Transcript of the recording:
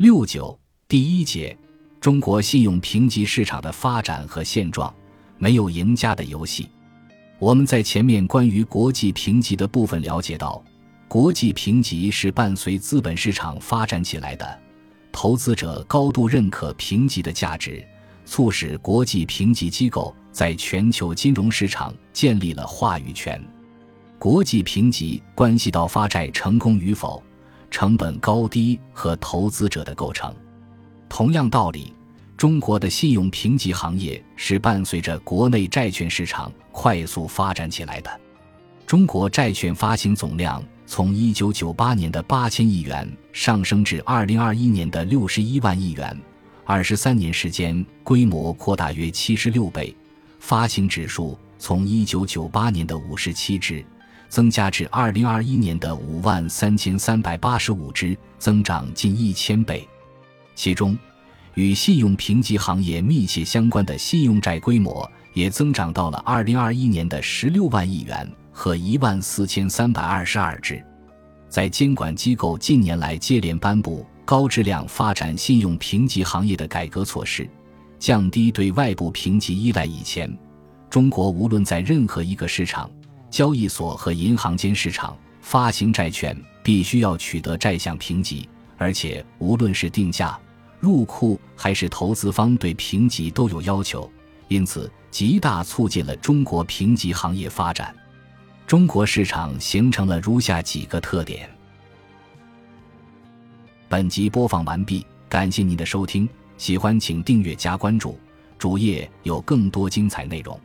六九第一节，中国信用评级市场的发展和现状，没有赢家的游戏。我们在前面关于国际评级的部分了解到，国际评级是伴随资本市场发展起来的，投资者高度认可评级的价值，促使国际评级机构在全球金融市场建立了话语权。国际评级关系到发债成功与否、成本高低和投资者的构成。同样道理。中国的信用评级行业是伴随着国内债券市场快速发展起来的。中国债券发行总量从1998年的八千亿元上升至2021年的61万亿元，二十三年时间规模扩大约七十六倍。发行指数从1998年的五十七只增加至2021年的五万三千三百八十五只，增长近一千倍。其中，与信用评级行业密切相关的信用债规模也增长到了2021年的16万亿元和1万4322只。在监管机构近年来接连颁布高质量发展信用评级行业的改革措施，降低对外部评级依赖以前，中国无论在任何一个市场，交易所和银行间市场发行债券，必须要取得债项评级，而且无论是定价。入库还是投资方对评级都有要求，因此极大促进了中国评级行业发展。中国市场形成了如下几个特点。本集播放完毕，感谢您的收听，喜欢请订阅加关注，主页有更多精彩内容。